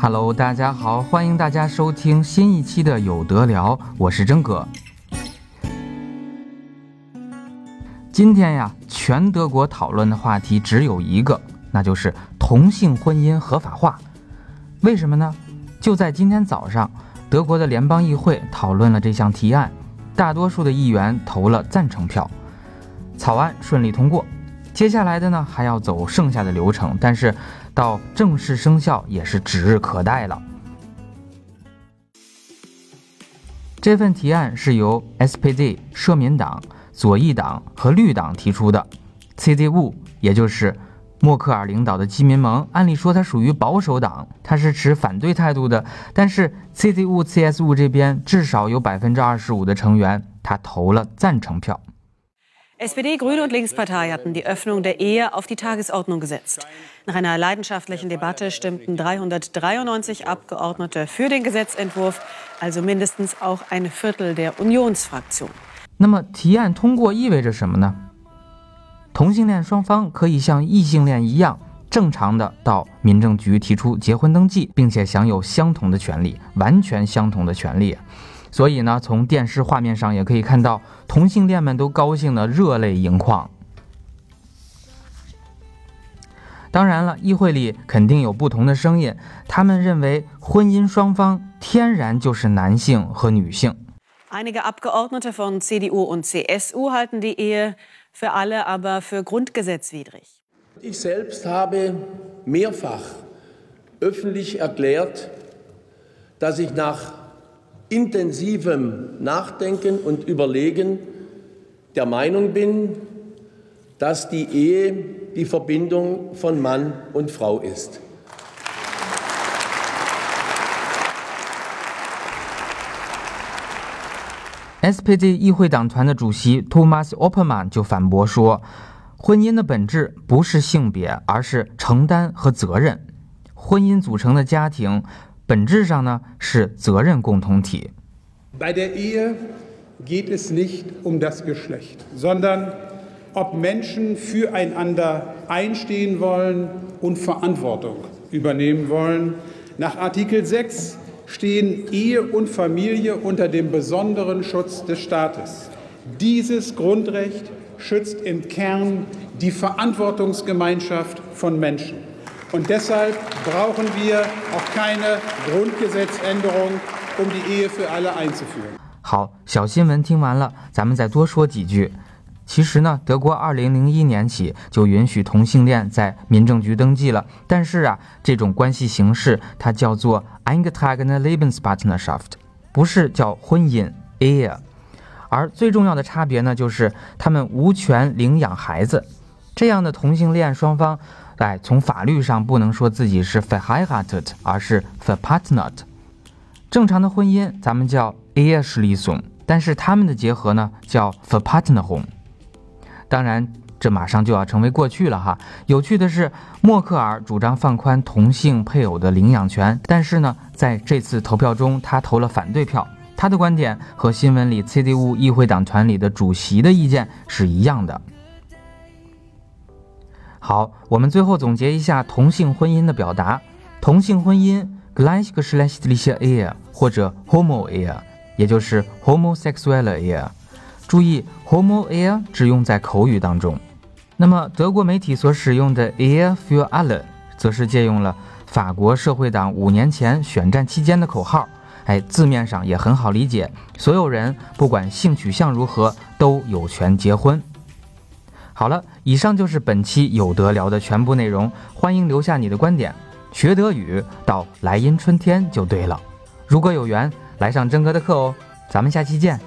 Hello，大家好，欢迎大家收听新一期的有得聊，我是真哥。今天呀，全德国讨论的话题只有一个，那就是同性婚姻合法化。为什么呢？就在今天早上，德国的联邦议会讨论了这项提案，大多数的议员投了赞成票，草案顺利通过。接下来的呢，还要走剩下的流程，但是到正式生效也是指日可待了。这份提案是由 SPD 社民党、左翼党和绿党提出的，CDU 也就是默克尔领导的基民盟，按理说它属于保守党，它是持反对态度的，但是 CDU、CSU 这边至少有百分之二十五的成员，他投了赞成票。SPD, Grüne und Linkspartei hatten die Öffnung der Ehe auf die Tagesordnung gesetzt. Nach einer leidenschaftlichen Debatte stimmten 393 Abgeordnete für den Gesetzentwurf, also mindestens auch ein Viertel der Unionsfraktion. 那么提案通过意味着什么呢？同性恋双方可以像异性恋一样正常的到民政局提出结婚登记，并且享有相同的权利，完全相同的权利。 所以呢，从电视画面上也可以看到，同性恋们都高兴得热泪盈眶。当然了，议会里肯定有不同的声音，他们认为婚姻双方天然就是男性和女性。Einige Abgeordnete von CDU und CSU halten die Ehe für alle aber für grundgesetzwidrig. Ich selbst habe mehrfach öffentlich erklärt, dass ich nach intensivem Nachdenken und Überlegen der Meinung bin, dass die Ehe die Verbindung von Mann und Frau ist. SPD 议会党团的主席 Thomas Oppermann 就反驳说，婚姻的本质不是性别，而是承担和责任。婚姻组成的家庭。 本质上呢是责任共同体。Bei der Ehe geht es nicht um das Geschlecht, sondern ob Menschen füreinander einstehen wollen und Verantwortung übernehmen wollen. Nach Artikel 6 stehen Ehe und Familie unter dem besonderen Schutz des Staates. Dieses Grundrecht schützt im Kern die Verantwortungsgemeinschaft von Menschen. Und deshalb brauchen wir auch keine Grundgesetzänderung, um die Ehe für alle einzuführen. 好，小新闻听完了，咱们再多说几句。其实呢，德国二零零一年起就允许同性恋在民政局登记了，但是啊，这种关系形式它叫做 e n g e t r a g e n e Lebenspartnerschaft，不是叫婚姻 Ehe。而最重要的差别呢，就是他们无权领养孩子。这样的同性恋双方。哎，从法律上不能说自己是 f e h e i r a t e t 而是 f e p a r t n e r t。正常的婚姻咱们叫 Eheschließung，但是他们的结合呢叫 verpartnerung。当然，这马上就要成为过去了哈。有趣的是，默克尔主张放宽同性配偶的领养权，但是呢，在这次投票中，他投了反对票。他的观点和新闻里 CDU 议会党团里的主席的意见是一样的。好，我们最后总结一下同性婚姻的表达：同性婚姻 gleichgeschlechtliche Ehe 或者 Homo Ehe，也就是 homosexuelle Ehe。注意，Homo Ehe 只用在口语当中。那么德国媒体所使用的 Ehe für alle，则是借用了法国社会党五年前选战期间的口号。哎，字面上也很好理解，所有人不管性取向如何，都有权结婚。好了，以上就是本期有得聊的全部内容。欢迎留下你的观点。学德语到莱茵春天就对了。如果有缘，来上真哥的课哦。咱们下期见。